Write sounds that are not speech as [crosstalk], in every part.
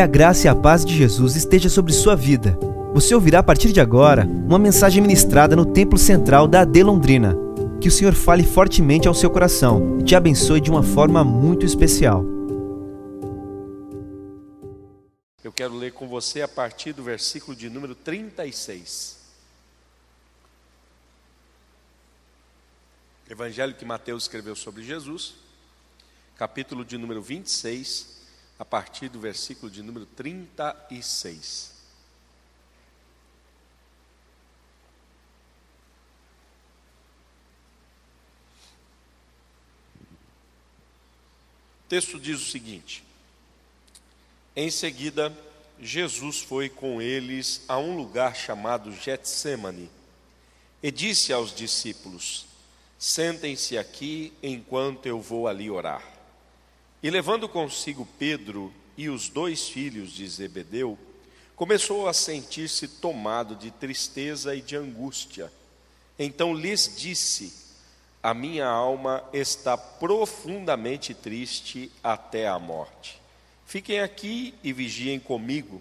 Que a graça e a paz de Jesus esteja sobre sua vida. Você ouvirá a partir de agora uma mensagem ministrada no Templo Central da AD Londrina. Que o Senhor fale fortemente ao seu coração e te abençoe de uma forma muito especial. Eu quero ler com você a partir do versículo de número 36. Evangelho que Mateus escreveu sobre Jesus, capítulo de número 26, a partir do versículo de número 36. O texto diz o seguinte: Em seguida, Jesus foi com eles a um lugar chamado Getsemane e disse aos discípulos: Sentem-se aqui enquanto eu vou ali orar. E levando consigo Pedro e os dois filhos de Zebedeu, começou a sentir-se tomado de tristeza e de angústia. Então lhes disse: A minha alma está profundamente triste até a morte. Fiquem aqui e vigiem comigo.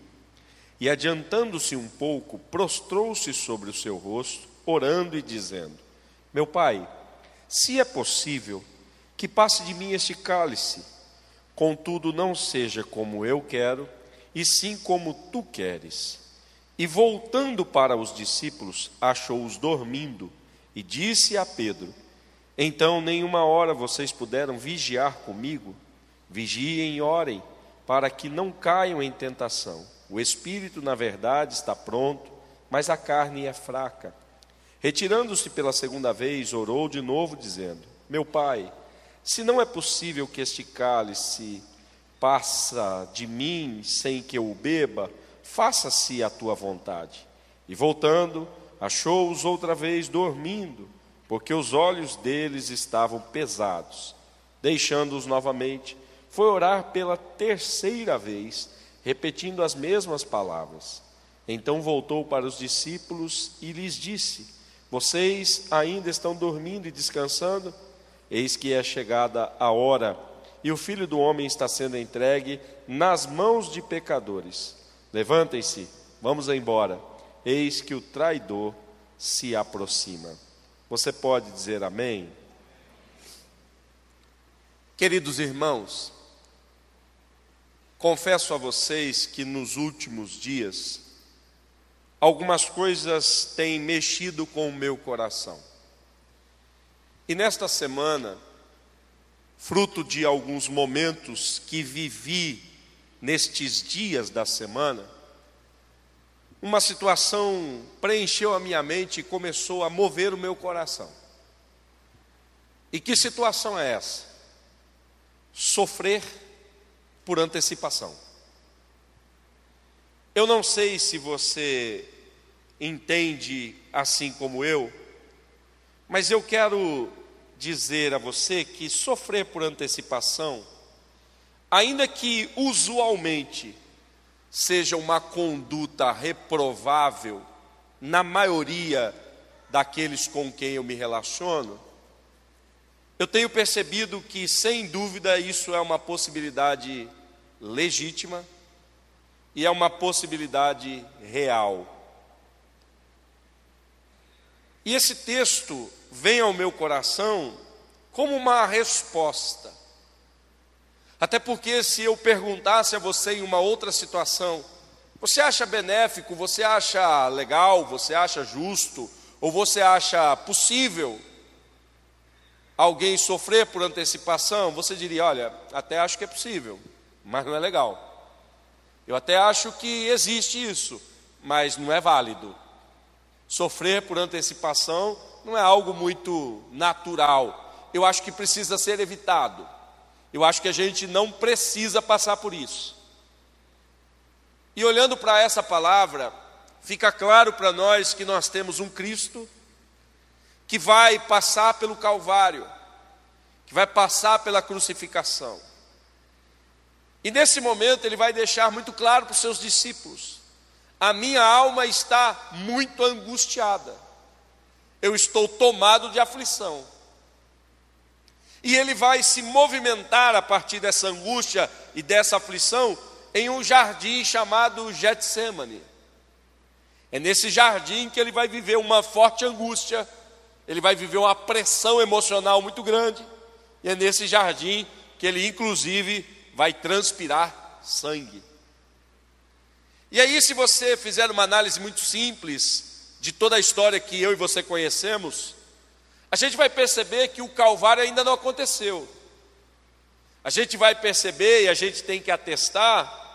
E adiantando-se um pouco, prostrou-se sobre o seu rosto, orando e dizendo: Meu pai, se é possível, que passe de mim este cálice. Contudo, não seja como eu quero, e sim como tu queres. E voltando para os discípulos, achou-os dormindo, e disse a Pedro: Então, nenhuma hora vocês puderam vigiar comigo? Vigiem e orem, para que não caiam em tentação. O espírito, na verdade, está pronto, mas a carne é fraca. Retirando-se pela segunda vez, orou de novo, dizendo: Meu pai, se não é possível que este cálice passa de mim sem que eu o beba, faça-se a tua vontade. E voltando, achou-os outra vez dormindo, porque os olhos deles estavam pesados. Deixando-os novamente, foi orar pela terceira vez, repetindo as mesmas palavras. Então voltou para os discípulos e lhes disse: vocês ainda estão dormindo e descansando? Eis que é chegada a hora, e o filho do homem está sendo entregue nas mãos de pecadores. Levantem-se, vamos embora. Eis que o traidor se aproxima. Você pode dizer amém? Queridos irmãos, confesso a vocês que nos últimos dias, algumas coisas têm mexido com o meu coração. E nesta semana, fruto de alguns momentos que vivi nestes dias da semana, uma situação preencheu a minha mente e começou a mover o meu coração. E que situação é essa? Sofrer por antecipação. Eu não sei se você entende assim como eu, mas eu quero dizer a você que sofrer por antecipação, ainda que usualmente seja uma conduta reprovável na maioria daqueles com quem eu me relaciono, eu tenho percebido que, sem dúvida, isso é uma possibilidade legítima e é uma possibilidade real. E esse texto vem ao meu coração como uma resposta. Até porque, se eu perguntasse a você em uma outra situação, você acha benéfico, você acha legal, você acha justo, ou você acha possível alguém sofrer por antecipação? Você diria: olha, até acho que é possível, mas não é legal. Eu até acho que existe isso, mas não é válido. Sofrer por antecipação não é algo muito natural. Eu acho que precisa ser evitado. Eu acho que a gente não precisa passar por isso. E olhando para essa palavra, fica claro para nós que nós temos um Cristo que vai passar pelo Calvário, que vai passar pela crucificação. E nesse momento ele vai deixar muito claro para os seus discípulos: a minha alma está muito angustiada, eu estou tomado de aflição. E ele vai se movimentar a partir dessa angústia e dessa aflição em um jardim chamado Getsemane. É nesse jardim que ele vai viver uma forte angústia, ele vai viver uma pressão emocional muito grande, e é nesse jardim que ele, inclusive, vai transpirar sangue. E aí, se você fizer uma análise muito simples de toda a história que eu e você conhecemos, a gente vai perceber que o Calvário ainda não aconteceu. A gente vai perceber e a gente tem que atestar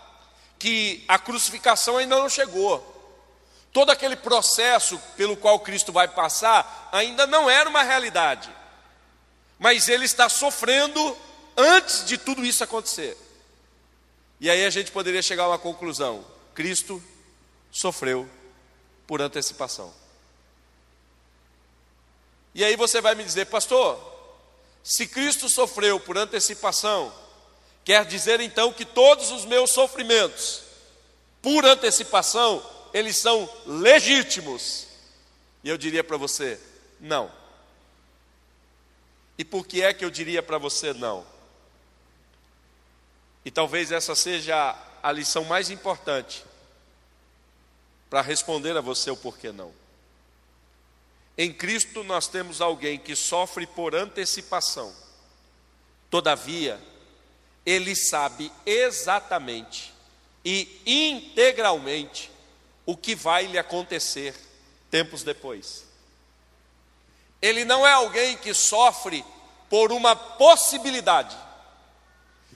que a crucificação ainda não chegou. Todo aquele processo pelo qual Cristo vai passar ainda não era uma realidade. Mas ele está sofrendo antes de tudo isso acontecer. E aí a gente poderia chegar a uma conclusão: Cristo sofreu por antecipação. E aí você vai me dizer, pastor, se Cristo sofreu por antecipação, quer dizer então que todos os meus sofrimentos, por antecipação, eles são legítimos. E eu diria para você, não. E por que é que eu diria para você não? E talvez essa seja a lição mais importante para responder a você o porquê não. Em Cristo nós temos alguém que sofre por antecipação. Todavia, ele sabe exatamente e integralmente o que vai lhe acontecer tempos depois. Ele não é alguém que sofre por uma possibilidade.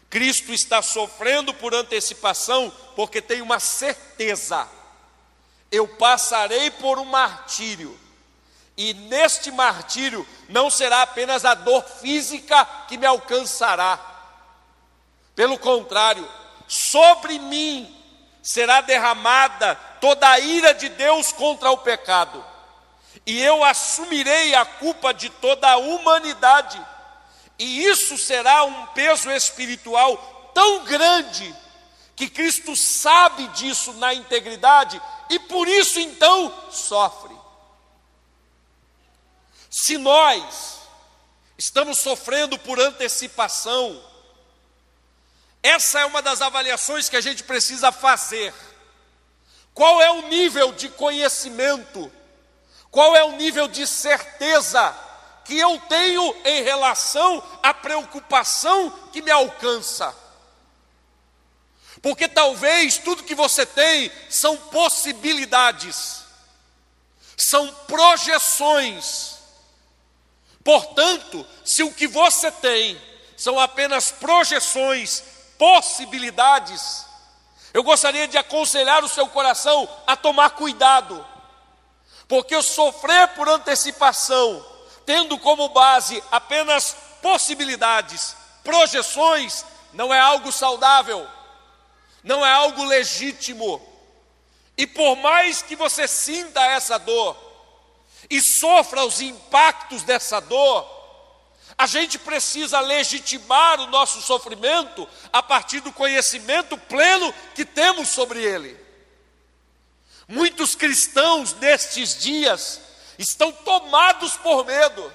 Cristo está sofrendo por antecipação porque tem uma certeza. Eu passarei por um martírio e neste martírio não será apenas a dor física que me alcançará. Pelo contrário, sobre mim será derramada toda a ira de Deus contra o pecado. E eu assumirei a culpa de toda a humanidade. E isso será um peso espiritual tão grande que Cristo sabe disso na integridade e por isso então sofre. Se nós estamos sofrendo por antecipação, essa é uma das avaliações que a gente precisa fazer. Qual é o nível de conhecimento? Qual é o nível de certeza que eu tenho em relação à preocupação que me alcança? Porque talvez tudo que você tem são possibilidades, são projeções Portanto, se o que você tem são apenas projeções, possibilidades, eu gostaria de aconselhar o seu coração a tomar cuidado, porque sofrer por antecipação, tendo como base apenas possibilidades, projeções, não é algo saudável, não é algo legítimo. E por mais que você sinta essa dor, e sofra os impactos dessa dor, a gente precisa legitimar o nosso sofrimento a partir do conhecimento pleno que temos sobre ele. Muitos cristãos nestes dias estão tomados por medo.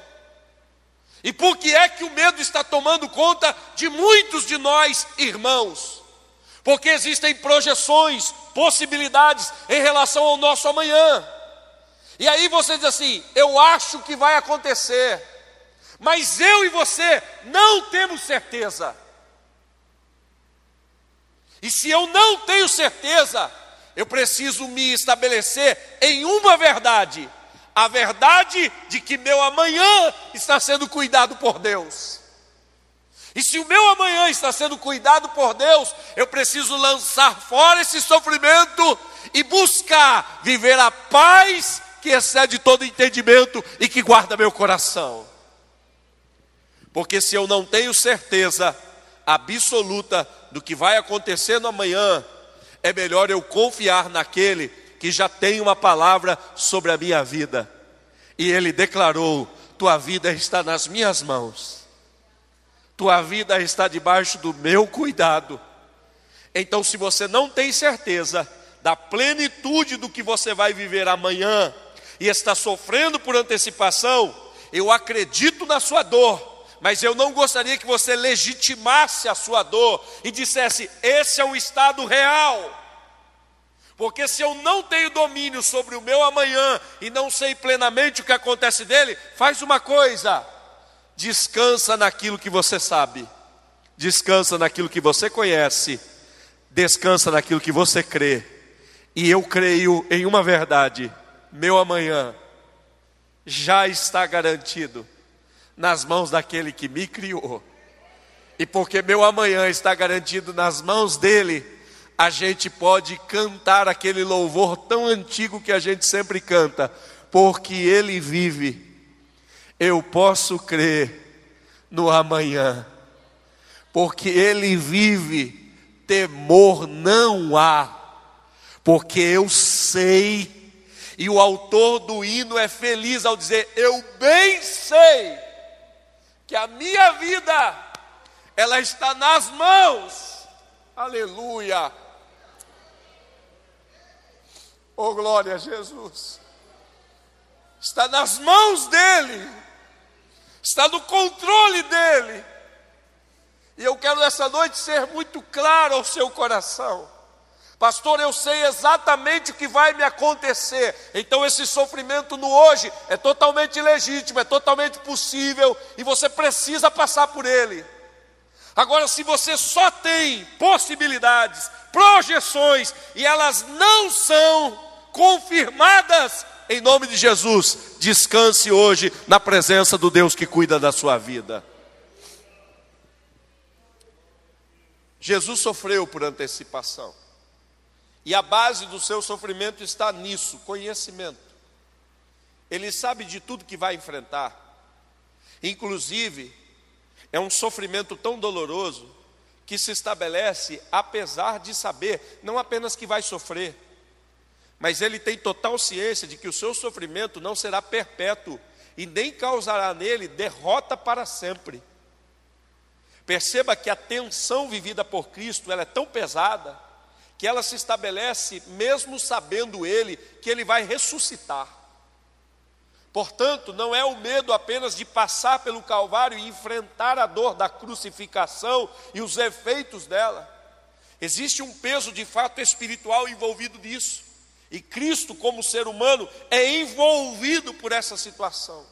E por que é que o medo está tomando conta de muitos de nós, irmãos? Porque existem projeções, possibilidades em relação ao nosso amanhã. E aí você diz assim: eu acho que vai acontecer, mas eu e você não temos certeza. E se eu não tenho certeza, eu preciso me estabelecer em uma verdade: a verdade de que meu amanhã está sendo cuidado por Deus. E se o meu amanhã está sendo cuidado por Deus, eu preciso lançar fora esse sofrimento e buscar viver a paz que excede todo entendimento e que guarda meu coração. Porque se eu não tenho certeza absoluta do que vai acontecer no amanhã, é melhor eu confiar naquele que já tem uma palavra sobre a minha vida. E ele declarou: Tua vida está nas minhas mãos, tua vida está debaixo do meu cuidado. Então, se você não tem certeza da plenitude do que você vai viver amanhã, e está sofrendo por antecipação, eu acredito na sua dor, mas eu não gostaria que você legitimasse a sua dor e dissesse: esse é um estado real. Porque se eu não tenho domínio sobre o meu amanhã e não sei plenamente o que acontece dele, faz uma coisa: descansa naquilo que você sabe, descansa naquilo que você conhece, descansa naquilo que você crê. E eu creio em uma verdade: meu amanhã já está garantido nas mãos daquele que me criou. E porque meu amanhã está garantido nas mãos dele, a gente pode cantar aquele louvor tão antigo que a gente sempre canta, porque ele vive. Eu posso crer no amanhã, porque ele vive, temor não há, porque eu sei e o autor do hino é feliz ao dizer: Eu bem sei que a minha vida ela está nas mãos. Aleluia. Oh glória a Jesus. Está nas mãos dele. Está no controle dele. E eu quero nessa noite ser muito claro ao seu coração. Pastor, eu sei exatamente o que vai me acontecer. Então, esse sofrimento no hoje é totalmente legítimo, é totalmente possível e você precisa passar por ele. Agora, se você só tem possibilidades, projeções e elas não são confirmadas, em nome de Jesus, descanse hoje na presença do Deus que cuida da sua vida. Jesus sofreu por antecipação. E a base do seu sofrimento está nisso, conhecimento. Ele sabe de tudo que vai enfrentar. Inclusive, é um sofrimento tão doloroso que se estabelece apesar de saber não apenas que vai sofrer, mas ele tem total ciência de que o seu sofrimento não será perpétuo e nem causará nele derrota para sempre. Perceba que a tensão vivida por Cristo ela é tão pesada que ela se estabelece mesmo sabendo ele que ele vai ressuscitar. Portanto, não é o medo apenas de passar pelo Calvário e enfrentar a dor da crucificação e os efeitos dela. Existe um peso de fato espiritual envolvido nisso. E Cristo, como ser humano, é envolvido por essa situação.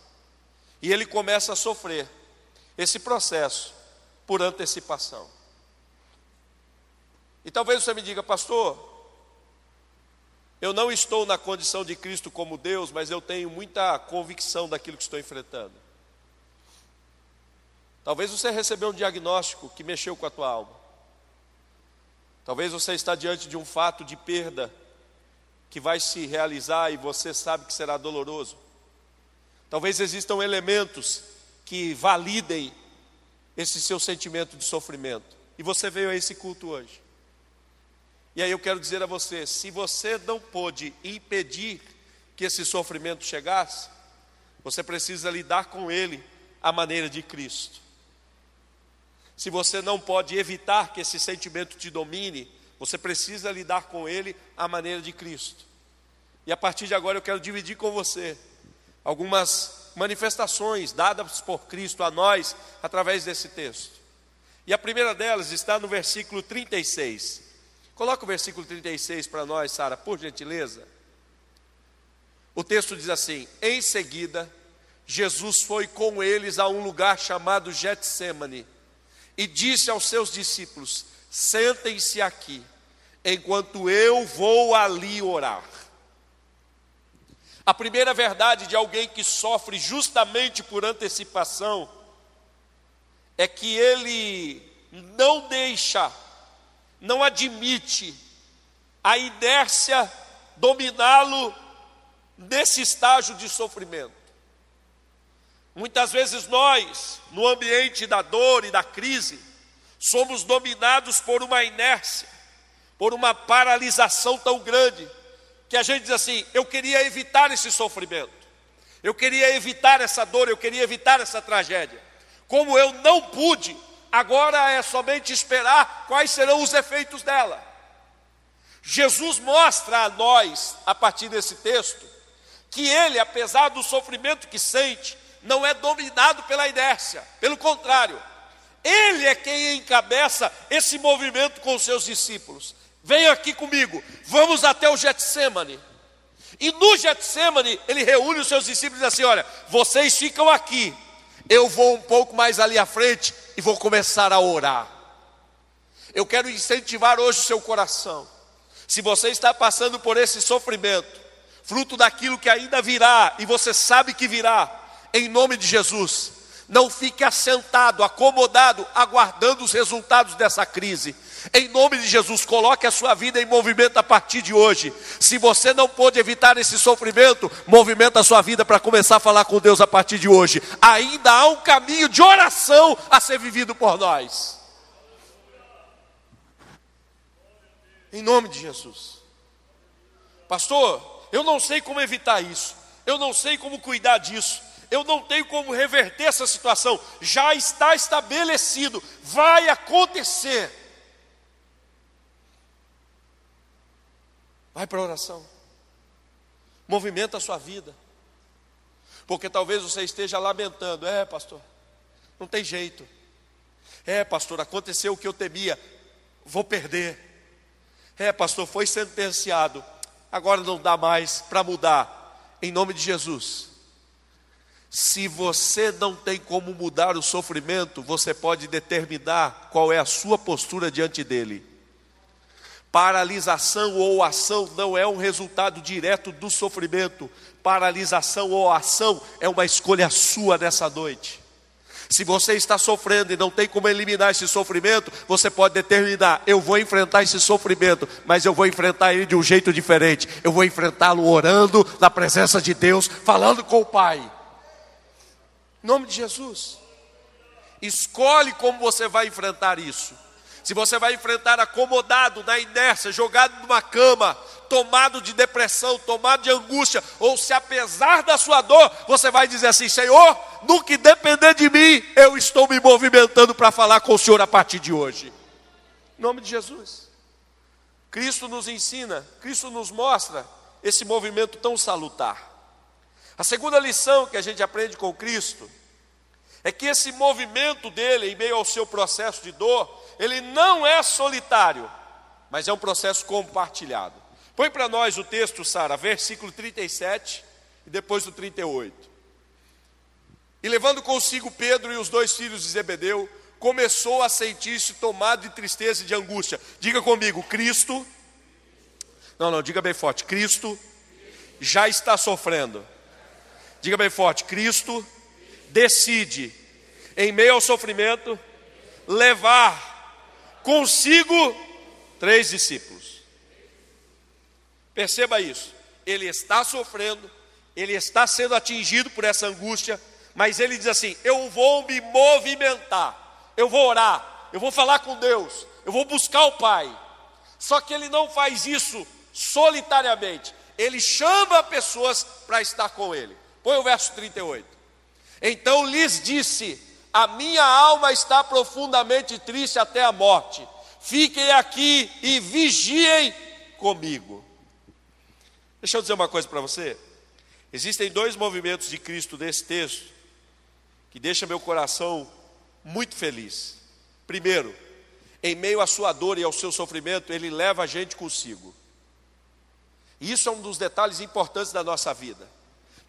E ele começa a sofrer esse processo por antecipação. E talvez você me diga, pastor, eu não estou na condição de Cristo como Deus, mas eu tenho muita convicção daquilo que estou enfrentando. Talvez você recebeu um diagnóstico que mexeu com a tua alma. Talvez você está diante de um fato de perda que vai se realizar e você sabe que será doloroso. Talvez existam elementos que validem esse seu sentimento de sofrimento. E você veio a esse culto hoje. E aí eu quero dizer a você: se você não pôde impedir que esse sofrimento chegasse, você precisa lidar com ele à maneira de Cristo. Se você não pode evitar que esse sentimento te domine, você precisa lidar com ele à maneira de Cristo. E a partir de agora eu quero dividir com você algumas manifestações dadas por Cristo a nós através desse texto. E a primeira delas está no versículo 36. Coloca o versículo 36 para nós, Sara, por gentileza. O texto diz assim: Em seguida, Jesus foi com eles a um lugar chamado Getsemane e disse aos seus discípulos: Sentem-se aqui, enquanto eu vou ali orar. A primeira verdade de alguém que sofre justamente por antecipação é que ele não deixa não admite a inércia dominá-lo nesse estágio de sofrimento. Muitas vezes nós, no ambiente da dor e da crise, somos dominados por uma inércia, por uma paralisação tão grande, que a gente diz assim: eu queria evitar esse sofrimento, eu queria evitar essa dor, eu queria evitar essa tragédia. Como eu não pude, agora é somente esperar quais serão os efeitos dela. Jesus mostra a nós, a partir desse texto, que ele, apesar do sofrimento que sente, não é dominado pela inércia, pelo contrário, ele é quem encabeça esse movimento com os seus discípulos. Venha aqui comigo, vamos até o Getsemane. E no Getsemane, ele reúne os seus discípulos e diz assim: Olha, vocês ficam aqui, eu vou um pouco mais ali à frente e vou começar a orar. Eu quero incentivar hoje o seu coração. Se você está passando por esse sofrimento, fruto daquilo que ainda virá, e você sabe que virá, em nome de Jesus, não fique assentado, acomodado, aguardando os resultados dessa crise. Em nome de Jesus, coloque a sua vida em movimento a partir de hoje. Se você não pôde evitar esse sofrimento, movimenta a sua vida para começar a falar com Deus a partir de hoje. Ainda há um caminho de oração a ser vivido por nós. Em nome de Jesus. Pastor, eu não sei como evitar isso. Eu não sei como cuidar disso eu não tenho como reverter essa situação, já está estabelecido, vai acontecer. Vai para a oração, movimenta a sua vida, porque talvez você esteja lamentando: é, pastor, não tem jeito, é, pastor, aconteceu o que eu temia, vou perder, é, pastor, foi sentenciado, agora não dá mais para mudar, em nome de Jesus. Se você não tem como mudar o sofrimento, você pode determinar qual é a sua postura diante dele. Paralisação ou ação não é um resultado direto do sofrimento. Paralisação ou ação é uma escolha sua nessa noite. Se você está sofrendo e não tem como eliminar esse sofrimento, você pode determinar: eu vou enfrentar esse sofrimento, mas eu vou enfrentar ele de um jeito diferente. Eu vou enfrentá-lo orando na presença de Deus, falando com o Pai. Em nome de Jesus. Escolhe como você vai enfrentar isso. Se você vai enfrentar acomodado, na inércia, jogado numa cama, tomado de depressão, tomado de angústia, ou se apesar da sua dor, você vai dizer assim: Senhor, no que depender de mim, eu estou me movimentando para falar com o Senhor a partir de hoje. Em nome de Jesus. Cristo nos ensina, Cristo nos mostra esse movimento tão salutar. A segunda lição que a gente aprende com Cristo é que esse movimento dele, em meio ao seu processo de dor, ele não é solitário, mas é um processo compartilhado. Põe para nós o texto, Sara, versículo 37 e depois do 38. E levando consigo Pedro e os dois filhos de Zebedeu, começou a sentir-se tomado de tristeza e de angústia. Diga comigo, Cristo. Não, não, diga bem forte: Cristo já está sofrendo Diga bem forte: Cristo decide, em meio ao sofrimento, levar consigo três discípulos. Perceba isso. Ele está sofrendo, ele está sendo atingido por essa angústia, mas ele diz assim: Eu vou me movimentar, eu vou orar, eu vou falar com Deus, eu vou buscar o Pai. Só que ele não faz isso solitariamente, ele chama pessoas para estar com ele. Põe o verso 38. Então lhes disse: A minha alma está profundamente triste até a morte. Fiquem aqui e vigiem comigo. Deixa eu dizer uma coisa para você. Existem dois movimentos de Cristo nesse texto que deixa meu coração muito feliz. Primeiro, em meio à sua dor e ao seu sofrimento, ele leva a gente consigo. Isso é um dos detalhes importantes da nossa vida.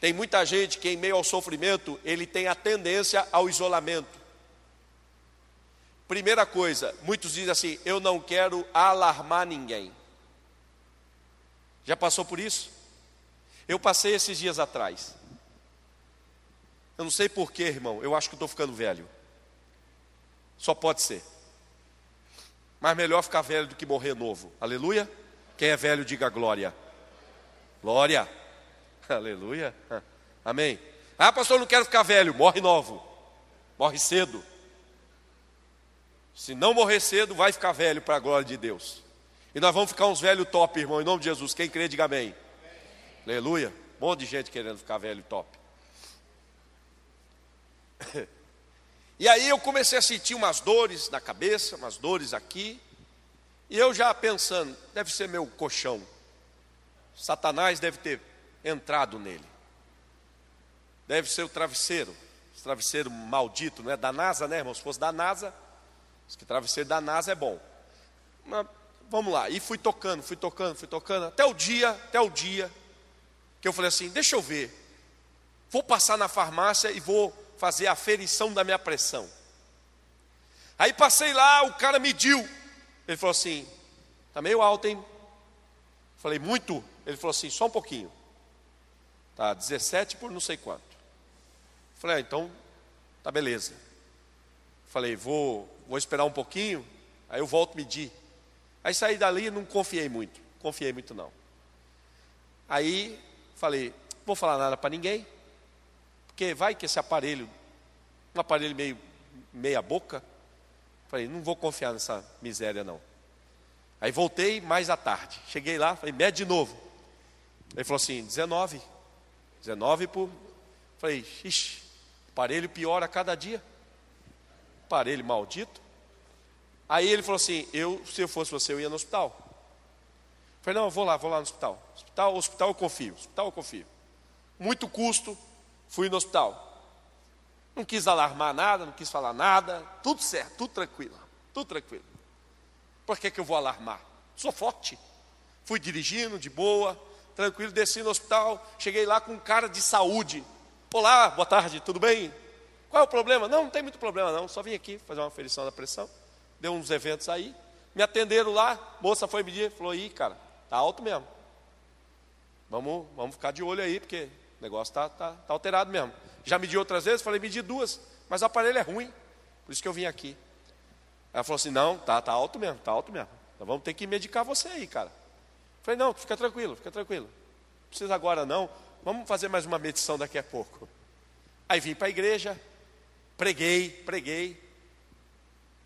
Tem muita gente que, em meio ao sofrimento, ele tem a tendência ao isolamento. Primeira coisa, muitos dizem assim: eu não quero alarmar ninguém. Já passou por isso? Eu passei esses dias atrás. Eu não sei porquê, irmão, eu acho que estou ficando velho. Só pode ser. Mas melhor ficar velho do que morrer novo. Aleluia? Quem é velho, diga glória. Glória. Aleluia. [laughs] Amém. Ah, pastor, não quero ficar velho. Morre novo. Morre cedo. Se não morrer cedo, vai ficar velho para a glória de Deus. E nós vamos ficar uns velhos top, irmão, em nome de Jesus. Quem crê, diga amém. amém. Aleluia. Um monte de gente querendo ficar velho top. [laughs] E aí eu comecei a sentir umas dores na cabeça, umas dores aqui. E eu já pensando, deve ser meu colchão. Satanás deve ter entrado nele. Deve ser o travesseiro. travesseiro maldito, não é da NASA, né, irmão? Se fosse da NASA, que travesseiro da NASA é bom. Mas, vamos lá. E fui tocando, fui tocando, fui tocando, até o dia, até o dia, que eu falei assim: deixa eu ver. Vou passar na farmácia e vou fazer a aferição da minha pressão. Aí passei lá, o cara mediu. Ele falou assim: está meio alto, hein? Falei, muito? Ele falou assim, só um pouquinho. Tá, 17 por não sei quanto. Falei, ah, então, tá beleza. Falei, vou, vou esperar um pouquinho, aí eu volto medir. Aí saí dali e não confiei muito. Confiei muito não. Aí falei, vou falar nada para ninguém, porque vai que esse aparelho, um aparelho meio meia boca, falei, não vou confiar nessa miséria não. Aí voltei mais à tarde. Cheguei lá, falei, mede de novo. Ele falou assim, 19. 19 por. Falei, ixi, aparelho piora a cada dia. Aparelho maldito. Aí ele falou assim, eu, se eu fosse você, eu ia no hospital. Falei, não, vou lá, vou lá no hospital. Hospital, hospital eu confio, hospital eu confio. Muito custo, fui no hospital. Não quis alarmar nada, não quis falar nada, tudo certo, tudo tranquilo, tudo tranquilo. Por que, que eu vou alarmar? Sou forte. Fui dirigindo de boa, tranquilo, desci no hospital, cheguei lá com um cara de saúde. Olá, boa tarde, tudo bem? Qual é o problema? Não, não tem muito problema não, só vim aqui fazer uma aferição da pressão. Deu uns eventos aí, me atenderam lá, moça foi medir, falou, ih, cara, tá alto mesmo. Vamos, vamos ficar de olho aí, porque o negócio está tá, tá alterado mesmo. Já medi outras vezes, falei, medi duas, mas o aparelho é ruim, por isso que eu vim aqui. Ela falou assim: não, tá, tá alto mesmo, tá alto mesmo. Nós vamos ter que medicar você aí, cara. Falei, não, fica tranquilo, fica tranquilo. Não precisa agora não. Vamos fazer mais uma medição daqui a pouco. Aí vim para a igreja, preguei, preguei,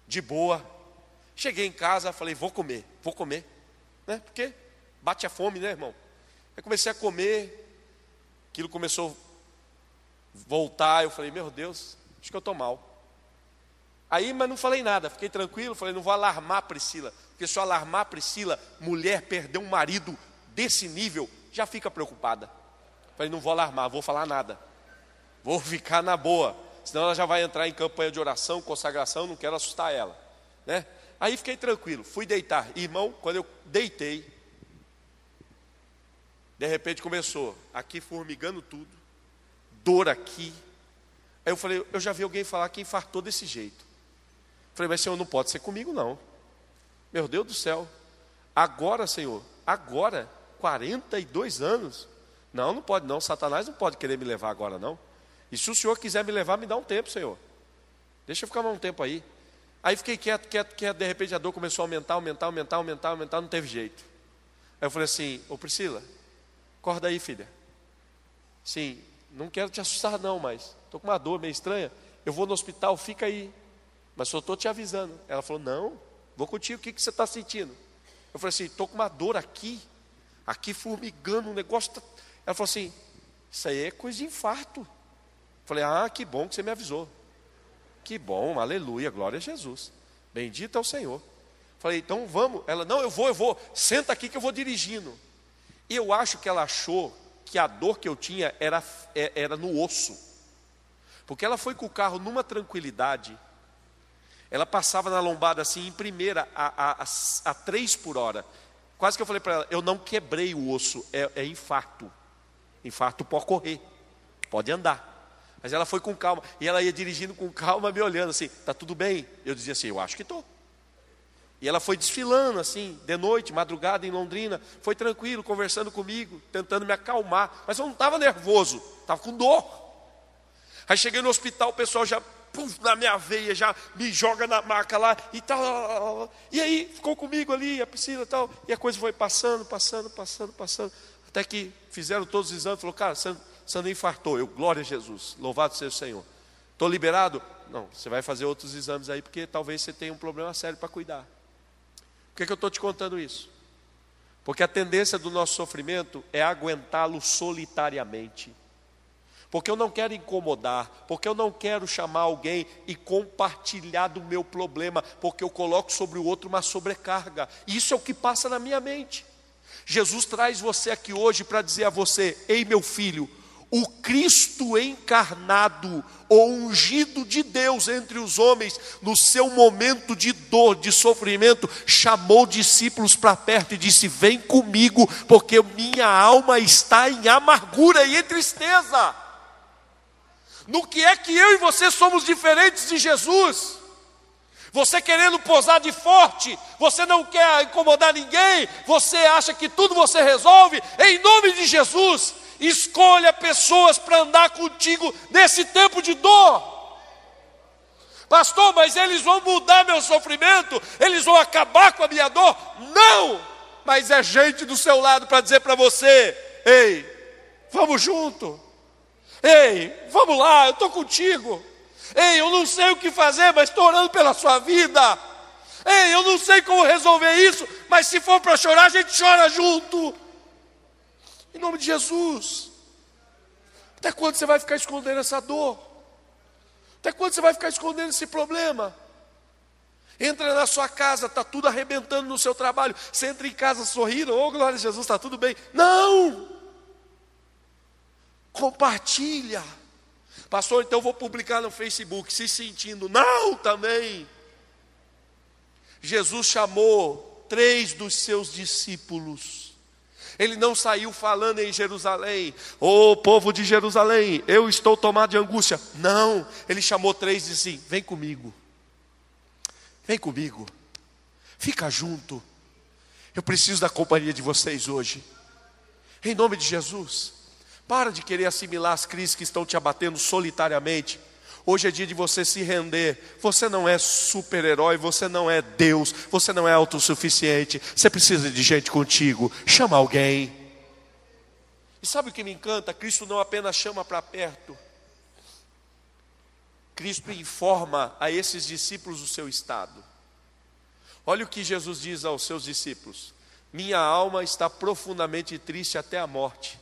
de boa. Cheguei em casa, falei, vou comer, vou comer. Né? Porque bate a fome, né, irmão? Aí comecei a comer, aquilo começou a voltar, eu falei, meu Deus, acho que eu estou mal. Aí, mas não falei nada, fiquei tranquilo, falei, não vou alarmar Priscila, porque se eu alarmar Priscila, mulher perder um marido desse nível, já fica preocupada. Falei, não vou alarmar, vou falar nada. Vou ficar na boa, senão ela já vai entrar em campanha de oração, consagração, não quero assustar ela. Né? Aí fiquei tranquilo, fui deitar. Irmão, quando eu deitei, de repente começou, aqui formigando tudo, dor aqui. Aí eu falei, eu já vi alguém falar que infartou desse jeito. Falei, mas Senhor, não pode ser comigo não. Meu Deus do céu. Agora, Senhor, agora, 42 anos. Não, não pode não. Satanás não pode querer me levar agora não. E se o Senhor quiser me levar, me dá um tempo, Senhor. Deixa eu ficar mais um tempo aí. Aí fiquei quieto, quieto, quieto. De repente a dor começou a aumentar, aumentar, aumentar, aumentar, aumentar. Não teve jeito. Aí eu falei assim: Ô Priscila, acorda aí, filha. Sim, não quero te assustar, não, mas estou com uma dor meio estranha. Eu vou no hospital, fica aí. Mas só estou te avisando. Ela falou: Não, vou contigo, o que, que você está sentindo? Eu falei assim: Estou com uma dor aqui, aqui formigando, um negócio. Tá... Ela falou assim: Isso aí é coisa de infarto. Eu falei: Ah, que bom que você me avisou. Que bom, aleluia, glória a Jesus. Bendito é o Senhor. Falei: Então vamos. Ela: Não, eu vou, eu vou. Senta aqui que eu vou dirigindo. E eu acho que ela achou que a dor que eu tinha era, é, era no osso. Porque ela foi com o carro numa tranquilidade ela passava na lombada assim, em primeira, a, a, a, a três por hora. Quase que eu falei para ela: eu não quebrei o osso, é, é infarto. Infarto pode correr, pode andar. Mas ela foi com calma, e ela ia dirigindo com calma, me olhando assim: tá tudo bem? Eu dizia assim: eu acho que estou. E ela foi desfilando assim, de noite, madrugada em Londrina, foi tranquilo, conversando comigo, tentando me acalmar, mas eu não estava nervoso, estava com dor. Aí cheguei no hospital, o pessoal já na minha veia, já me joga na maca lá e tal. E aí ficou comigo ali, a piscina e tal. E a coisa foi passando, passando, passando, passando. Até que fizeram todos os exames, falou, cara, você, você não infartou. Eu, glória a Jesus, louvado seja o Senhor. Estou liberado? Não, você vai fazer outros exames aí, porque talvez você tenha um problema sério para cuidar. Por que, que eu estou te contando isso? Porque a tendência do nosso sofrimento é aguentá-lo solitariamente porque eu não quero incomodar, porque eu não quero chamar alguém e compartilhar do meu problema, porque eu coloco sobre o outro uma sobrecarga. Isso é o que passa na minha mente. Jesus traz você aqui hoje para dizer a você: ei, meu filho, o Cristo encarnado, o ungido de Deus entre os homens, no seu momento de dor, de sofrimento, chamou discípulos para perto e disse: Vem comigo, porque minha alma está em amargura e em tristeza. No que é que eu e você somos diferentes de Jesus? Você querendo posar de forte, você não quer incomodar ninguém, você acha que tudo você resolve, em nome de Jesus, Escolha pessoas para andar contigo nesse tempo de dor. Pastor, mas eles vão mudar meu sofrimento, eles vão acabar com a minha dor? Não! Mas é gente do seu lado para dizer para você: ei, vamos junto. Ei, vamos lá, eu estou contigo. Ei, eu não sei o que fazer, mas estou orando pela sua vida. Ei, eu não sei como resolver isso, mas se for para chorar, a gente chora junto. Em nome de Jesus. Até quando você vai ficar escondendo essa dor? Até quando você vai ficar escondendo esse problema? Entra na sua casa, está tudo arrebentando no seu trabalho. Você entra em casa sorrindo, oh glória a Jesus, está tudo bem. Não! Compartilha. Pastor, então eu vou publicar no Facebook, se sentindo. Não, também. Jesus chamou três dos seus discípulos ele não saiu falando em Jerusalém, ô oh, povo de Jerusalém, eu estou tomado de angústia. Não, ele chamou três e disse: Vem comigo, vem comigo, fica junto. Eu preciso da companhia de vocês hoje, em nome de Jesus. Para de querer assimilar as crises que estão te abatendo solitariamente. Hoje é dia de você se render. Você não é super-herói, você não é Deus, você não é autossuficiente. Você precisa de gente contigo. Chama alguém. E sabe o que me encanta? Cristo não apenas chama para perto. Cristo informa a esses discípulos o seu estado. Olha o que Jesus diz aos seus discípulos: Minha alma está profundamente triste até a morte.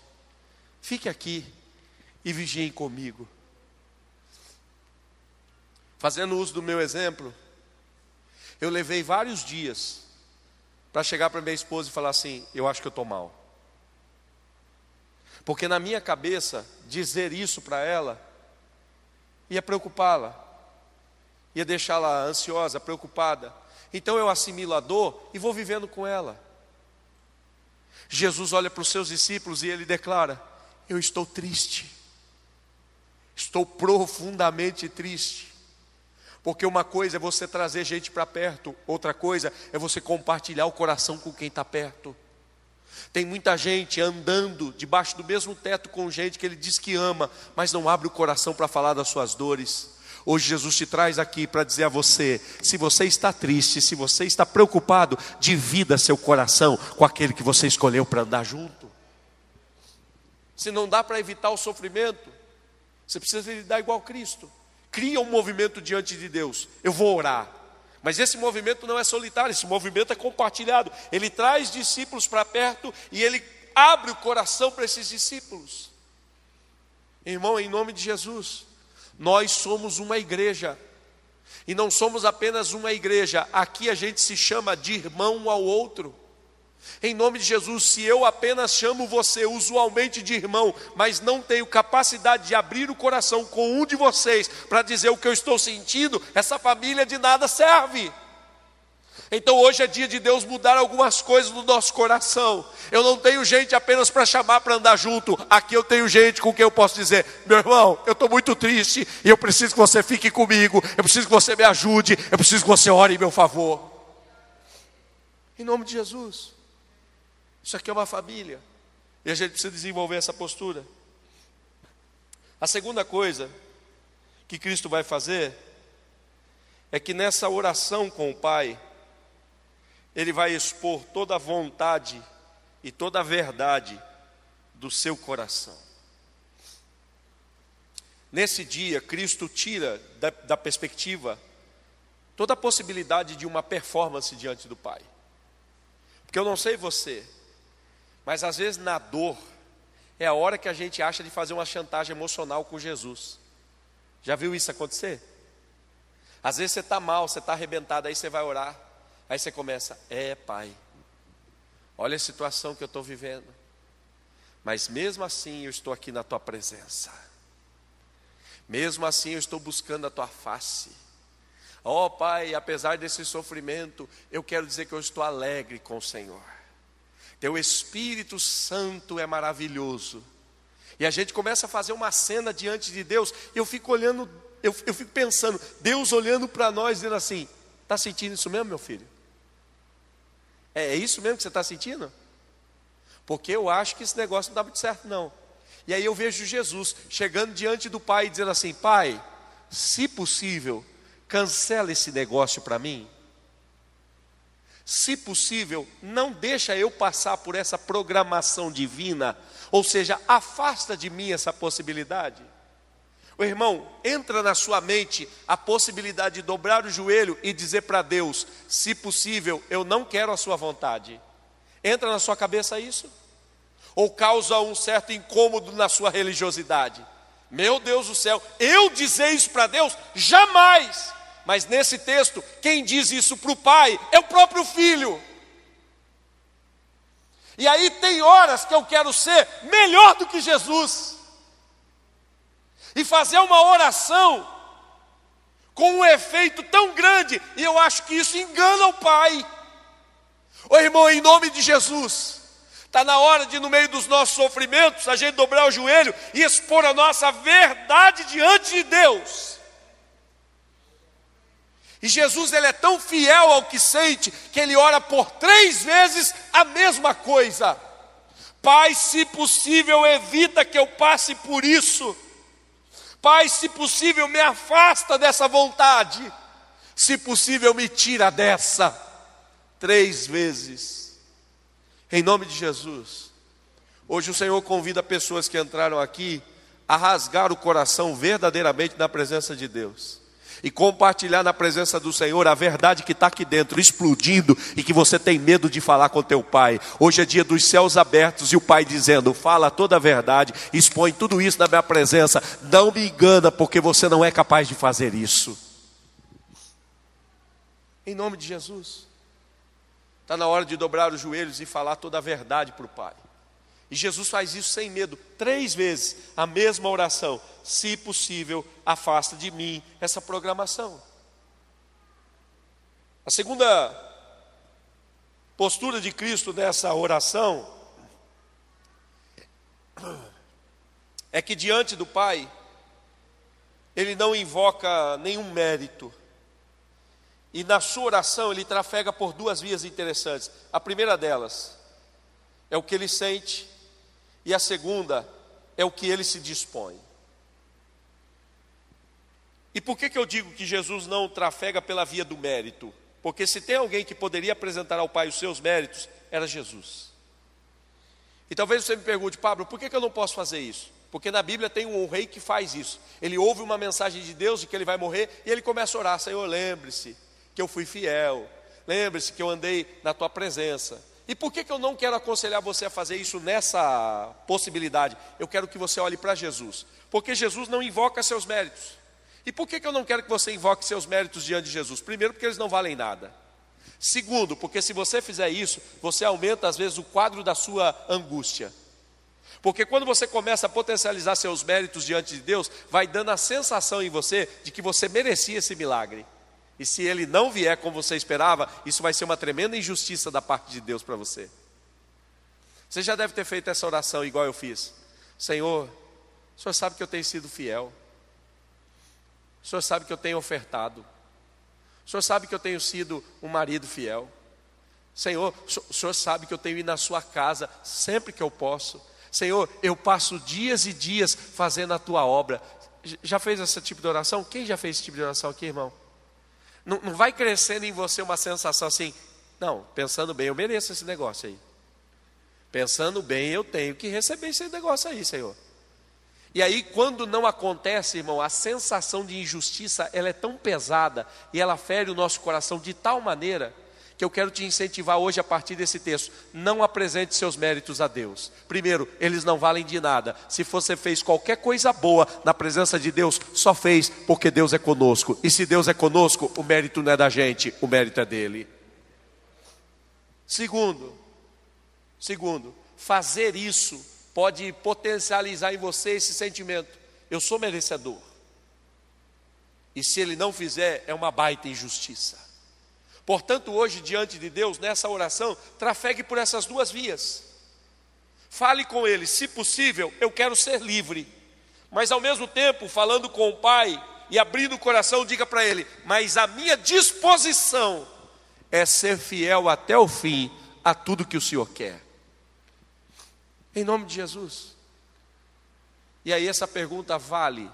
Fique aqui e vigiem comigo. Fazendo uso do meu exemplo, eu levei vários dias para chegar para minha esposa e falar assim: eu acho que eu estou mal. Porque na minha cabeça, dizer isso para ela ia preocupá-la, ia deixá-la ansiosa, preocupada. Então eu assimilo a dor e vou vivendo com ela. Jesus olha para os seus discípulos e ele declara: Eu estou triste, estou profundamente triste. Porque uma coisa é você trazer gente para perto, outra coisa é você compartilhar o coração com quem está perto. Tem muita gente andando debaixo do mesmo teto com gente que ele diz que ama, mas não abre o coração para falar das suas dores. Hoje Jesus te traz aqui para dizer a você: se você está triste, se você está preocupado, divida seu coração com aquele que você escolheu para andar junto. Se não dá para evitar o sofrimento, você precisa lidar igual Cristo cria um movimento diante de Deus. Eu vou orar. Mas esse movimento não é solitário, esse movimento é compartilhado. Ele traz discípulos para perto e ele abre o coração para esses discípulos. Irmão, em nome de Jesus, nós somos uma igreja. E não somos apenas uma igreja, aqui a gente se chama de irmão um ao outro. Em nome de Jesus, se eu apenas chamo você usualmente de irmão, mas não tenho capacidade de abrir o coração com um de vocês para dizer o que eu estou sentindo, essa família de nada serve. Então hoje é dia de Deus mudar algumas coisas no nosso coração. Eu não tenho gente apenas para chamar para andar junto. Aqui eu tenho gente com quem eu posso dizer: meu irmão, eu estou muito triste e eu preciso que você fique comigo. Eu preciso que você me ajude. Eu preciso que você ore em meu favor. Em nome de Jesus. Isso aqui é uma família. E a gente precisa desenvolver essa postura. A segunda coisa que Cristo vai fazer é que nessa oração com o Pai, Ele vai expor toda a vontade e toda a verdade do seu coração. Nesse dia, Cristo tira da, da perspectiva toda a possibilidade de uma performance diante do Pai. Porque eu não sei você, mas às vezes na dor é a hora que a gente acha de fazer uma chantagem emocional com Jesus. Já viu isso acontecer? Às vezes você está mal, você está arrebentado, aí você vai orar, aí você começa, é pai, olha a situação que eu estou vivendo. mas mesmo assim eu estou aqui na tua presença. Mesmo assim eu estou buscando a tua face. Ó oh, Pai, apesar desse sofrimento, eu quero dizer que eu estou alegre com o Senhor. Teu Espírito Santo é maravilhoso. E a gente começa a fazer uma cena diante de Deus, e eu fico olhando, eu, eu fico pensando, Deus olhando para nós, dizendo assim: está sentindo isso mesmo, meu filho? É, é isso mesmo que você está sentindo? Porque eu acho que esse negócio não dá muito certo, não. E aí eu vejo Jesus chegando diante do Pai, dizendo assim: Pai, se possível, cancela esse negócio para mim. Se possível, não deixa eu passar por essa programação divina, ou seja, afasta de mim essa possibilidade. O irmão, entra na sua mente a possibilidade de dobrar o joelho e dizer para Deus: se possível, eu não quero a sua vontade. Entra na sua cabeça isso? Ou causa um certo incômodo na sua religiosidade? Meu Deus do céu, eu dizer isso para Deus? Jamais! Mas nesse texto, quem diz isso para o pai é o próprio filho. E aí tem horas que eu quero ser melhor do que Jesus. E fazer uma oração com um efeito tão grande, e eu acho que isso engana o pai. Ô irmão, em nome de Jesus, está na hora de, no meio dos nossos sofrimentos, a gente dobrar o joelho e expor a nossa verdade diante de Deus. E Jesus ele é tão fiel ao que sente que ele ora por três vezes a mesma coisa. Pai, se possível, evita que eu passe por isso. Pai, se possível, me afasta dessa vontade. Se possível, me tira dessa. Três vezes. Em nome de Jesus. Hoje o Senhor convida pessoas que entraram aqui a rasgar o coração verdadeiramente na presença de Deus e compartilhar na presença do Senhor a verdade que está aqui dentro, explodindo e que você tem medo de falar com teu pai. Hoje é dia dos céus abertos e o pai dizendo: fala toda a verdade, expõe tudo isso na minha presença. Não me engana, porque você não é capaz de fazer isso. Em nome de Jesus. Está na hora de dobrar os joelhos e falar toda a verdade para o Pai. E Jesus faz isso sem medo, três vezes, a mesma oração. Se possível, afasta de mim essa programação. A segunda postura de Cristo nessa oração é que diante do Pai, ele não invoca nenhum mérito. E na sua oração ele trafega por duas vias interessantes. A primeira delas é o que ele sente e a segunda é o que ele se dispõe. E por que, que eu digo que Jesus não trafega pela via do mérito? Porque se tem alguém que poderia apresentar ao Pai os seus méritos, era Jesus. E talvez você me pergunte, Pablo, por que, que eu não posso fazer isso? Porque na Bíblia tem um rei que faz isso. Ele ouve uma mensagem de Deus de que ele vai morrer e ele começa a orar: Senhor, lembre-se que eu fui fiel, lembre-se que eu andei na tua presença. E por que, que eu não quero aconselhar você a fazer isso nessa possibilidade? Eu quero que você olhe para Jesus, porque Jesus não invoca seus méritos. E por que, que eu não quero que você invoque seus méritos diante de Jesus? Primeiro, porque eles não valem nada. Segundo, porque se você fizer isso, você aumenta às vezes o quadro da sua angústia. Porque quando você começa a potencializar seus méritos diante de Deus, vai dando a sensação em você de que você merecia esse milagre. E se ele não vier como você esperava, isso vai ser uma tremenda injustiça da parte de Deus para você. Você já deve ter feito essa oração igual eu fiz. Senhor, o Senhor sabe que eu tenho sido fiel. O Senhor sabe que eu tenho ofertado. O Senhor sabe que eu tenho sido um marido fiel. Senhor, o Senhor sabe que eu tenho ido na sua casa sempre que eu posso. Senhor, eu passo dias e dias fazendo a tua obra. Já fez esse tipo de oração? Quem já fez esse tipo de oração aqui, irmão? Não, não vai crescendo em você uma sensação assim, não, pensando bem, eu mereço esse negócio aí. Pensando bem, eu tenho que receber esse negócio aí, Senhor. E aí, quando não acontece, irmão, a sensação de injustiça, ela é tão pesada e ela fere o nosso coração de tal maneira que eu quero te incentivar hoje a partir desse texto. Não apresente seus méritos a Deus. Primeiro, eles não valem de nada. Se você fez qualquer coisa boa na presença de Deus, só fez porque Deus é conosco. E se Deus é conosco, o mérito não é da gente, o mérito é dele. Segundo, segundo, fazer isso pode potencializar em você esse sentimento: eu sou merecedor. E se ele não fizer, é uma baita injustiça. Portanto, hoje, diante de Deus, nessa oração, trafegue por essas duas vias. Fale com ele, se possível, eu quero ser livre. Mas ao mesmo tempo, falando com o Pai e abrindo o coração, diga para ele: Mas a minha disposição é ser fiel até o fim a tudo que o Senhor quer. Em nome de Jesus. E aí essa pergunta vale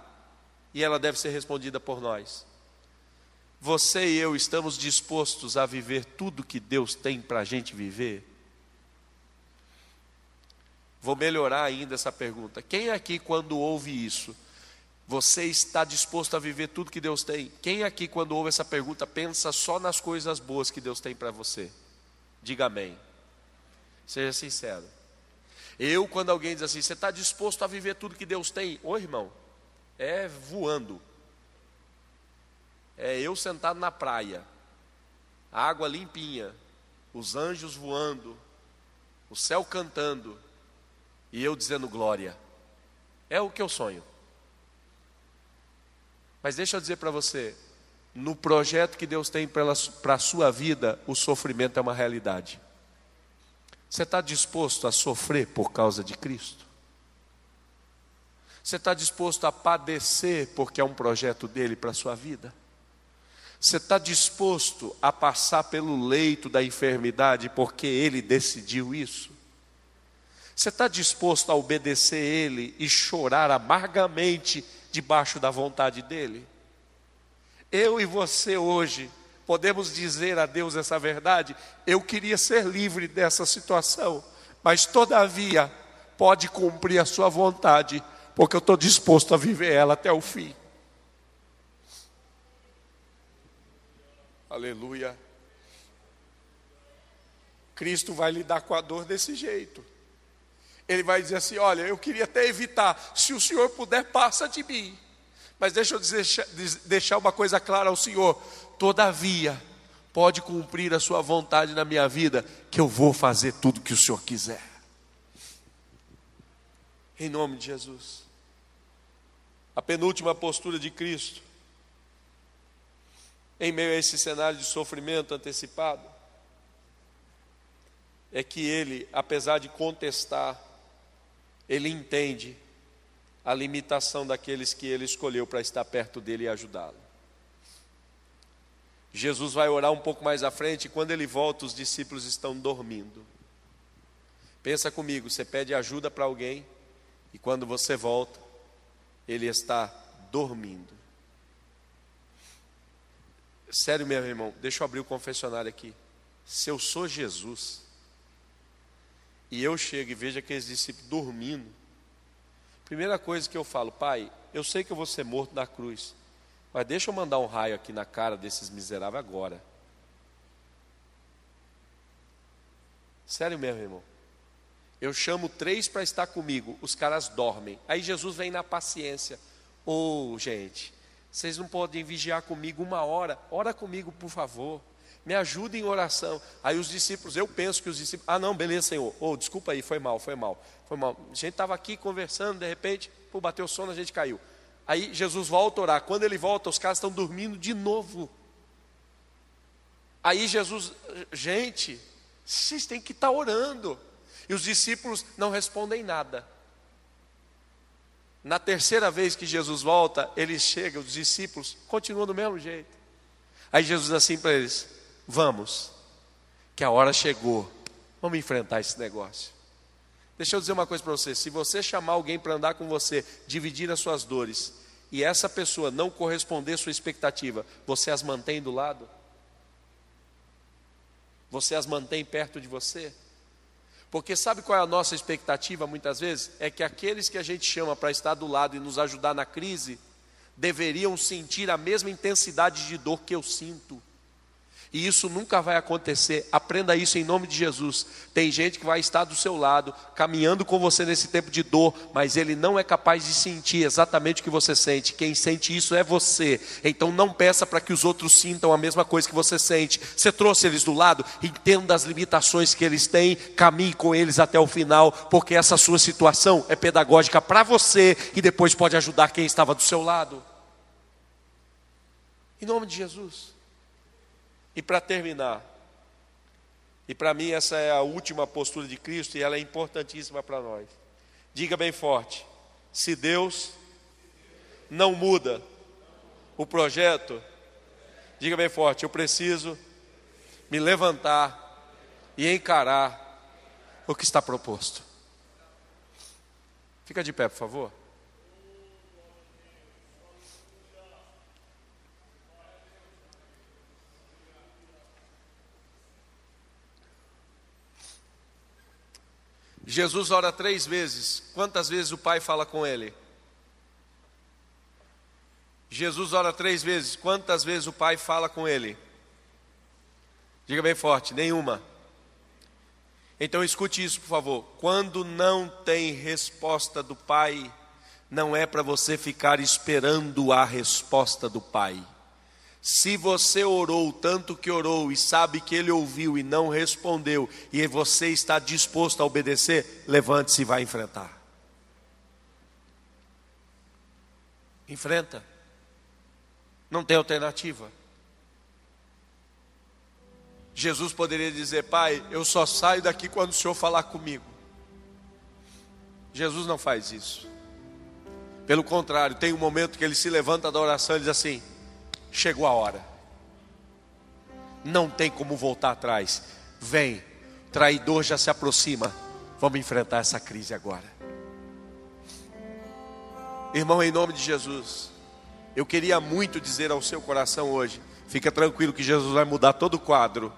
e ela deve ser respondida por nós. Você e eu estamos dispostos a viver tudo que Deus tem para a gente viver? Vou melhorar ainda essa pergunta. Quem aqui, quando ouve isso, você está disposto a viver tudo que Deus tem? Quem aqui, quando ouve essa pergunta, pensa só nas coisas boas que Deus tem para você? Diga amém. Seja sincero. Eu, quando alguém diz assim, você está disposto a viver tudo que Deus tem? Ô irmão, é voando. É eu sentado na praia, a água limpinha, os anjos voando, o céu cantando, e eu dizendo glória. É o que eu sonho. Mas deixa eu dizer para você, no projeto que Deus tem para a sua vida, o sofrimento é uma realidade. Você está disposto a sofrer por causa de Cristo? Você está disposto a padecer porque é um projeto dele para a sua vida? Você está disposto a passar pelo leito da enfermidade porque ele decidiu isso? Você está disposto a obedecer ele e chorar amargamente debaixo da vontade dele? Eu e você hoje podemos dizer a Deus essa verdade? Eu queria ser livre dessa situação, mas todavia pode cumprir a sua vontade, porque eu estou disposto a viver ela até o fim. Aleluia. Cristo vai lidar com a dor desse jeito. Ele vai dizer assim: Olha, eu queria até evitar, se o Senhor puder, passa de mim. Mas deixa eu deixar, deixar uma coisa clara ao Senhor: todavia, pode cumprir a sua vontade na minha vida, que eu vou fazer tudo que o Senhor quiser. Em nome de Jesus. A penúltima postura de Cristo, em meio a esse cenário de sofrimento antecipado, é que ele, apesar de contestar, ele entende a limitação daqueles que ele escolheu para estar perto dele e ajudá-lo. Jesus vai orar um pouco mais à frente, e quando ele volta, os discípulos estão dormindo. Pensa comigo, você pede ajuda para alguém, e quando você volta, ele está dormindo. Sério mesmo, irmão, deixa eu abrir o confessionário aqui. Se eu sou Jesus, e eu chego e vejo aqueles discípulos dormindo, primeira coisa que eu falo, pai, eu sei que eu vou ser morto na cruz, mas deixa eu mandar um raio aqui na cara desses miseráveis agora. Sério mesmo, irmão. Eu chamo três para estar comigo, os caras dormem. Aí Jesus vem na paciência. Ô, oh, gente, vocês não podem vigiar comigo uma hora? Ora comigo, por favor. Me ajuda em oração. Aí os discípulos, eu penso que os discípulos, ah, não, beleza, Senhor. Oh, desculpa aí, foi mal, foi mal, foi mal. A gente estava aqui conversando, de repente, pô, bateu sono, a gente caiu. Aí Jesus volta a orar. Quando ele volta, os caras estão dormindo de novo. Aí Jesus, gente, vocês têm que estar tá orando. E os discípulos não respondem nada. Na terceira vez que Jesus volta, eles chegam, os discípulos continuam do mesmo jeito. Aí Jesus diz assim para eles: Vamos, que a hora chegou, vamos enfrentar esse negócio. Deixa eu dizer uma coisa para você: se você chamar alguém para andar com você, dividir as suas dores, e essa pessoa não corresponder à sua expectativa, você as mantém do lado? Você as mantém perto de você? Porque sabe qual é a nossa expectativa muitas vezes? É que aqueles que a gente chama para estar do lado e nos ajudar na crise, deveriam sentir a mesma intensidade de dor que eu sinto. E isso nunca vai acontecer. Aprenda isso em nome de Jesus. Tem gente que vai estar do seu lado, caminhando com você nesse tempo de dor, mas ele não é capaz de sentir exatamente o que você sente. Quem sente isso é você. Então não peça para que os outros sintam a mesma coisa que você sente. Você trouxe eles do lado, entenda as limitações que eles têm, caminhe com eles até o final, porque essa sua situação é pedagógica para você e depois pode ajudar quem estava do seu lado. Em nome de Jesus. E para terminar, e para mim essa é a última postura de Cristo e ela é importantíssima para nós. Diga bem forte: se Deus não muda o projeto, diga bem forte, eu preciso me levantar e encarar o que está proposto. Fica de pé, por favor. Jesus ora três vezes. Quantas vezes o Pai fala com ele? Jesus ora três vezes. Quantas vezes o Pai fala com ele? Diga bem forte: nenhuma. Então escute isso, por favor. Quando não tem resposta do Pai, não é para você ficar esperando a resposta do Pai. Se você orou tanto que orou e sabe que ele ouviu e não respondeu, e você está disposto a obedecer, levante-se e vá enfrentar. Enfrenta. Não tem alternativa. Jesus poderia dizer: Pai, eu só saio daqui quando o Senhor falar comigo. Jesus não faz isso. Pelo contrário, tem um momento que ele se levanta da oração e diz assim: chegou a hora. Não tem como voltar atrás. Vem, traidor já se aproxima. Vamos enfrentar essa crise agora. Irmão, em nome de Jesus, eu queria muito dizer ao seu coração hoje: fica tranquilo que Jesus vai mudar todo o quadro.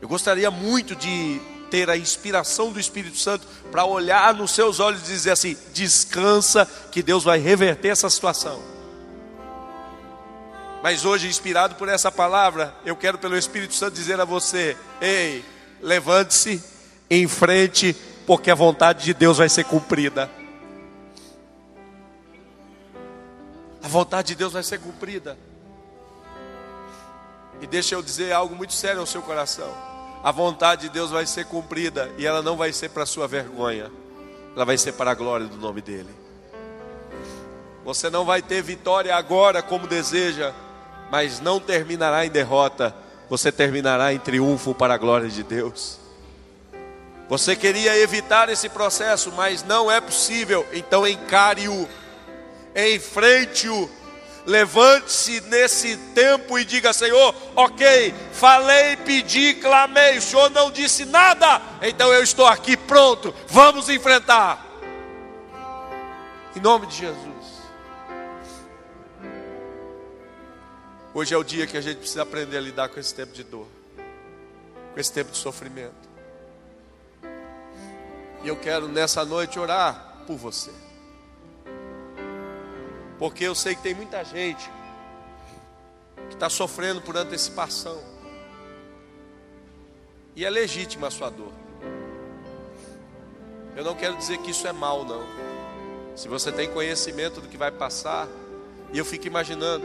Eu gostaria muito de ter a inspiração do Espírito Santo para olhar nos seus olhos e dizer assim: descansa, que Deus vai reverter essa situação. Mas hoje, inspirado por essa palavra, eu quero pelo Espírito Santo dizer a você: ei, levante-se em frente, porque a vontade de Deus vai ser cumprida. A vontade de Deus vai ser cumprida. E deixa eu dizer algo muito sério ao seu coração. A vontade de Deus vai ser cumprida e ela não vai ser para sua vergonha. Ela vai ser para a glória do nome dele. Você não vai ter vitória agora como deseja, mas não terminará em derrota, você terminará em triunfo para a glória de Deus. Você queria evitar esse processo, mas não é possível, então encare-o, enfrente-o, levante-se nesse tempo e diga: Senhor, ok, falei, pedi, clamei, o Senhor não disse nada, então eu estou aqui pronto, vamos enfrentar. Em nome de Jesus. Hoje é o dia que a gente precisa aprender a lidar com esse tempo de dor, com esse tempo de sofrimento. E eu quero nessa noite orar por você. Porque eu sei que tem muita gente que está sofrendo por antecipação. E é legítima a sua dor. Eu não quero dizer que isso é mal, não. Se você tem conhecimento do que vai passar, e eu fico imaginando,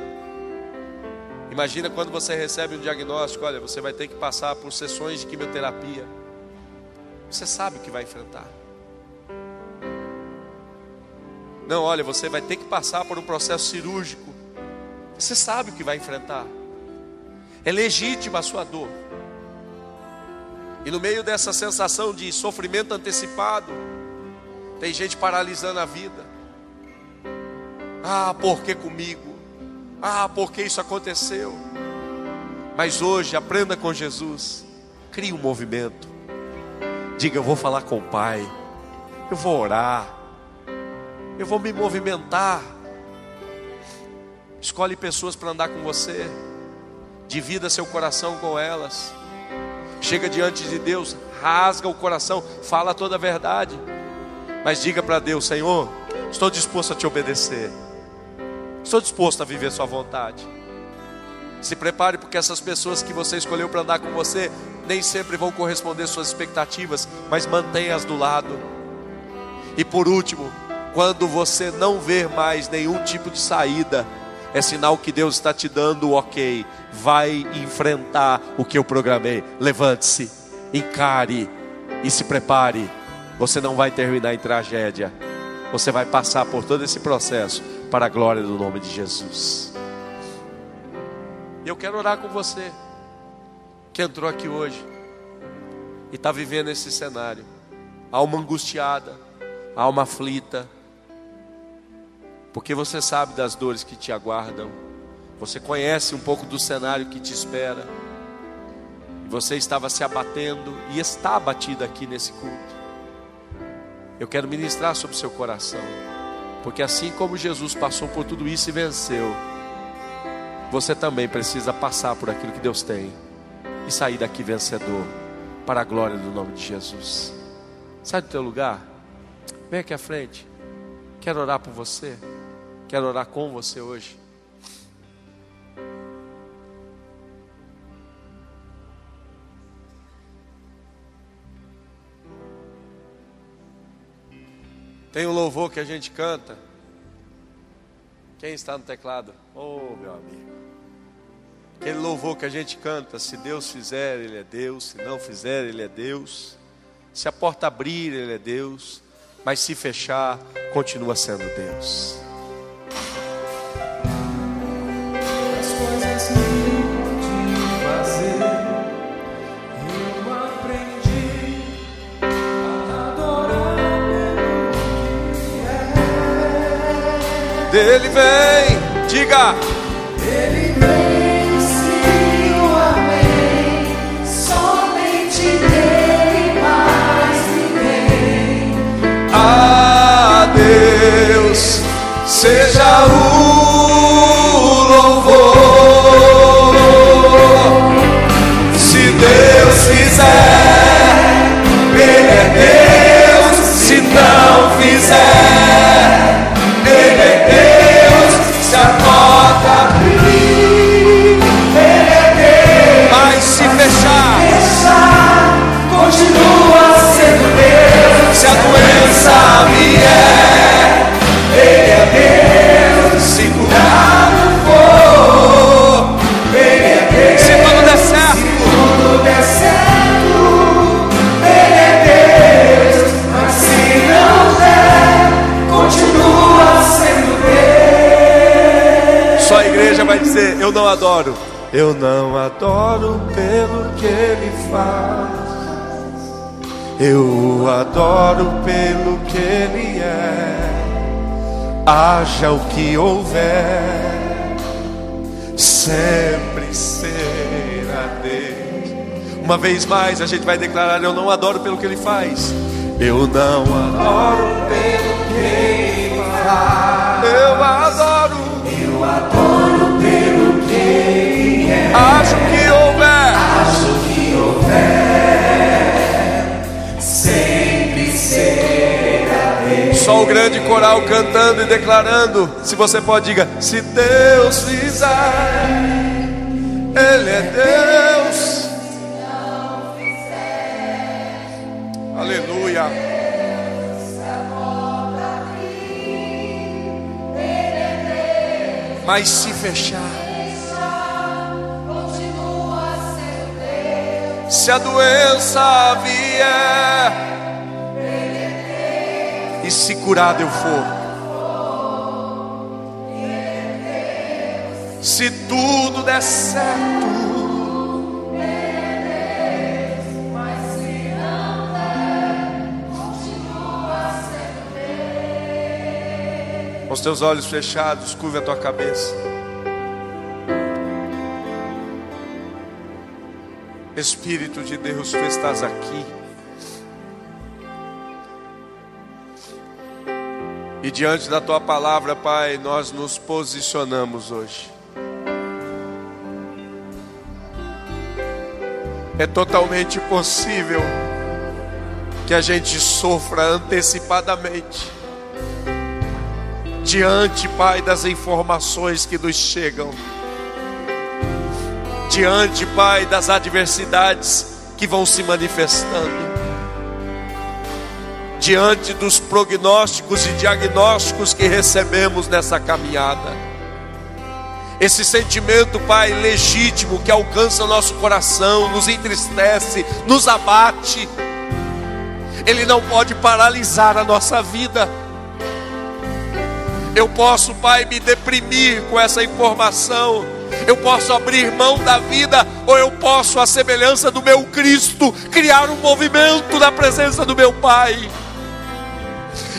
Imagina quando você recebe um diagnóstico, olha, você vai ter que passar por sessões de quimioterapia. Você sabe o que vai enfrentar. Não, olha, você vai ter que passar por um processo cirúrgico. Você sabe o que vai enfrentar. É legítima a sua dor. E no meio dessa sensação de sofrimento antecipado, tem gente paralisando a vida. Ah, por que comigo? Ah, porque isso aconteceu? Mas hoje, aprenda com Jesus. Crie um movimento. Diga: Eu vou falar com o Pai. Eu vou orar. Eu vou me movimentar. Escolhe pessoas para andar com você. Divida seu coração com elas. Chega diante de Deus, rasga o coração, fala toda a verdade. Mas diga para Deus: Senhor, estou disposto a te obedecer. Estou disposto a viver Sua vontade. Se prepare porque essas pessoas que você escolheu para andar com você nem sempre vão corresponder suas expectativas, mas mantenha-as do lado. E por último, quando você não ver mais nenhum tipo de saída, é sinal que Deus está te dando o ok. Vai enfrentar o que eu programei. Levante-se, encare e se prepare. Você não vai terminar em tragédia. Você vai passar por todo esse processo para a glória do nome de Jesus. Eu quero orar com você que entrou aqui hoje e está vivendo esse cenário. Alma angustiada, alma aflita, porque você sabe das dores que te aguardam, você conhece um pouco do cenário que te espera, você estava se abatendo e está abatido aqui nesse culto. Eu quero ministrar sobre o seu coração, porque assim como Jesus passou por tudo isso e venceu, você também precisa passar por aquilo que Deus tem e sair daqui vencedor para a glória do nome de Jesus. Sai do teu lugar, vem aqui à frente. Quero orar por você, quero orar com você hoje. Tem um louvor que a gente canta. Quem está no teclado? Oh, meu amigo. Aquele louvor que a gente canta, se Deus fizer, Ele é Deus, se não fizer, Ele é Deus. Se a porta abrir, Ele é Deus, mas se fechar, continua sendo Deus. Dele vem, diga. A doença vier, Ele é Deus, se curado for, Ele é Deus. Se tudo der certo, se tudo der certo, Ele é Deus. Mas se não der, continua sendo Deus. Só a igreja vai dizer: Eu não adoro. Eu não adoro pelo que ele faz. Eu o adoro pelo que Ele é, haja o que houver, sempre será Deus. Uma vez mais a gente vai declarar: Eu não adoro pelo que Ele faz, eu não adoro Só o grande coral cantando e declarando. Se você pode, diga: Se Deus fizer, Ele é Deus. Aleluia. Mas se fechar, se a doença vier e se curado eu for, se tudo der certo. Com os teus olhos fechados, curva a tua cabeça. Espírito de Deus, tu estás aqui. E diante da tua palavra, Pai, nós nos posicionamos hoje. É totalmente possível que a gente sofra antecipadamente, diante, Pai, das informações que nos chegam diante, Pai, das adversidades que vão se manifestando, diante dos prognósticos e diagnósticos que recebemos nessa caminhada. Esse sentimento, Pai, legítimo que alcança o nosso coração, nos entristece, nos abate, ele não pode paralisar a nossa vida. Eu posso, Pai, me deprimir com essa informação eu posso abrir mão da vida, ou eu posso, à semelhança do meu Cristo, criar um movimento na presença do meu Pai.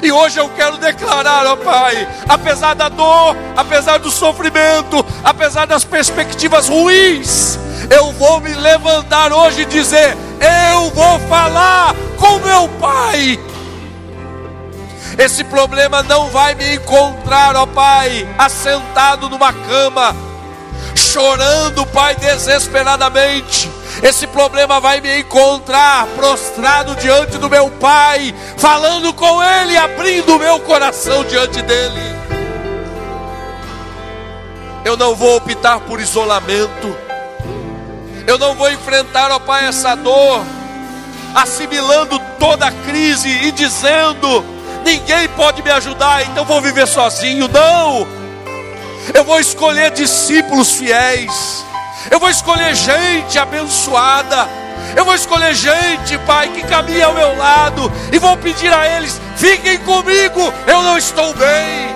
E hoje eu quero declarar, ó Pai, apesar da dor, apesar do sofrimento, apesar das perspectivas ruins, eu vou me levantar hoje e dizer: eu vou falar com meu Pai. Esse problema não vai me encontrar, ó Pai, assentado numa cama chorando, Pai, desesperadamente. Esse problema vai me encontrar prostrado diante do meu Pai, falando com Ele, abrindo o meu coração diante dEle. Eu não vou optar por isolamento, eu não vou enfrentar, ó Pai, essa dor, assimilando toda a crise e dizendo: ninguém pode me ajudar, então vou viver sozinho. Não! Eu vou escolher discípulos fiéis. Eu vou escolher gente abençoada. Eu vou escolher gente, Pai, que caminha ao meu lado. E vou pedir a eles: fiquem comigo, eu não estou bem.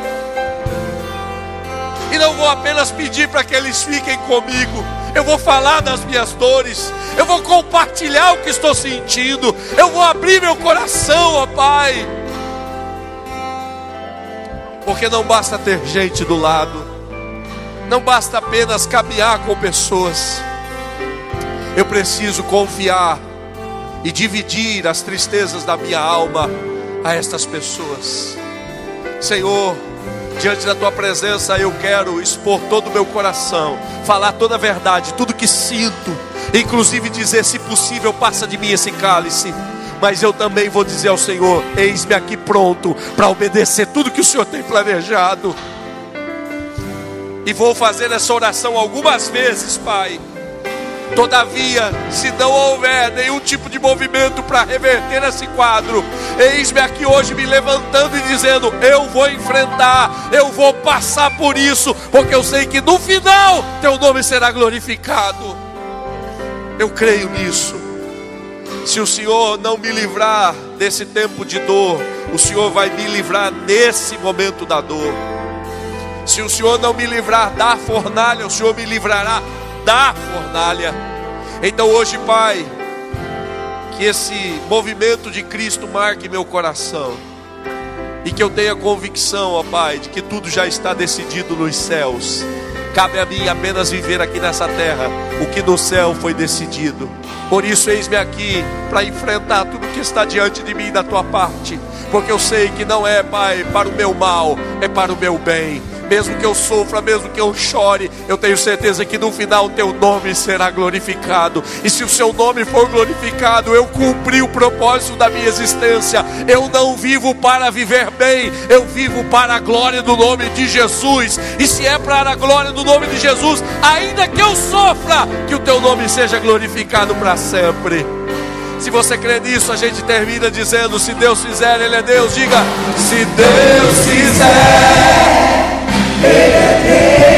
E não vou apenas pedir para que eles fiquem comigo. Eu vou falar das minhas dores. Eu vou compartilhar o que estou sentindo. Eu vou abrir meu coração, ó Pai. Porque não basta ter gente do lado não basta apenas caminhar com pessoas. Eu preciso confiar e dividir as tristezas da minha alma a estas pessoas. Senhor, diante da tua presença eu quero expor todo o meu coração, falar toda a verdade, tudo que sinto, inclusive dizer, se possível, passa de mim esse cálice. Mas eu também vou dizer ao Senhor: eis-me aqui pronto para obedecer tudo que o Senhor tem planejado. E vou fazer essa oração algumas vezes, Pai. Todavia, se não houver nenhum tipo de movimento para reverter esse quadro, eis-me aqui hoje me levantando e dizendo: Eu vou enfrentar, eu vou passar por isso, porque eu sei que no final teu nome será glorificado. Eu creio nisso. Se o Senhor não me livrar desse tempo de dor, o Senhor vai me livrar nesse momento da dor. Se o Senhor não me livrar da fornalha, o Senhor me livrará da fornalha. Então hoje, Pai, que esse movimento de Cristo marque meu coração. E que eu tenha convicção, ó Pai, de que tudo já está decidido nos céus. Cabe a mim apenas viver aqui nessa terra o que no céu foi decidido. Por isso, eis-me aqui para enfrentar tudo que está diante de mim da tua parte, porque eu sei que não é, Pai, para o meu mal, é para o meu bem mesmo que eu sofra, mesmo que eu chore, eu tenho certeza que no final o teu nome será glorificado. E se o seu nome for glorificado, eu cumpri o propósito da minha existência. Eu não vivo para viver bem, eu vivo para a glória do nome de Jesus. E se é para a glória do nome de Jesus, ainda que eu sofra, que o teu nome seja glorificado para sempre. Se você crê nisso, a gente termina dizendo: se Deus fizer, Ele é Deus. Diga: se Deus fizer. Ele é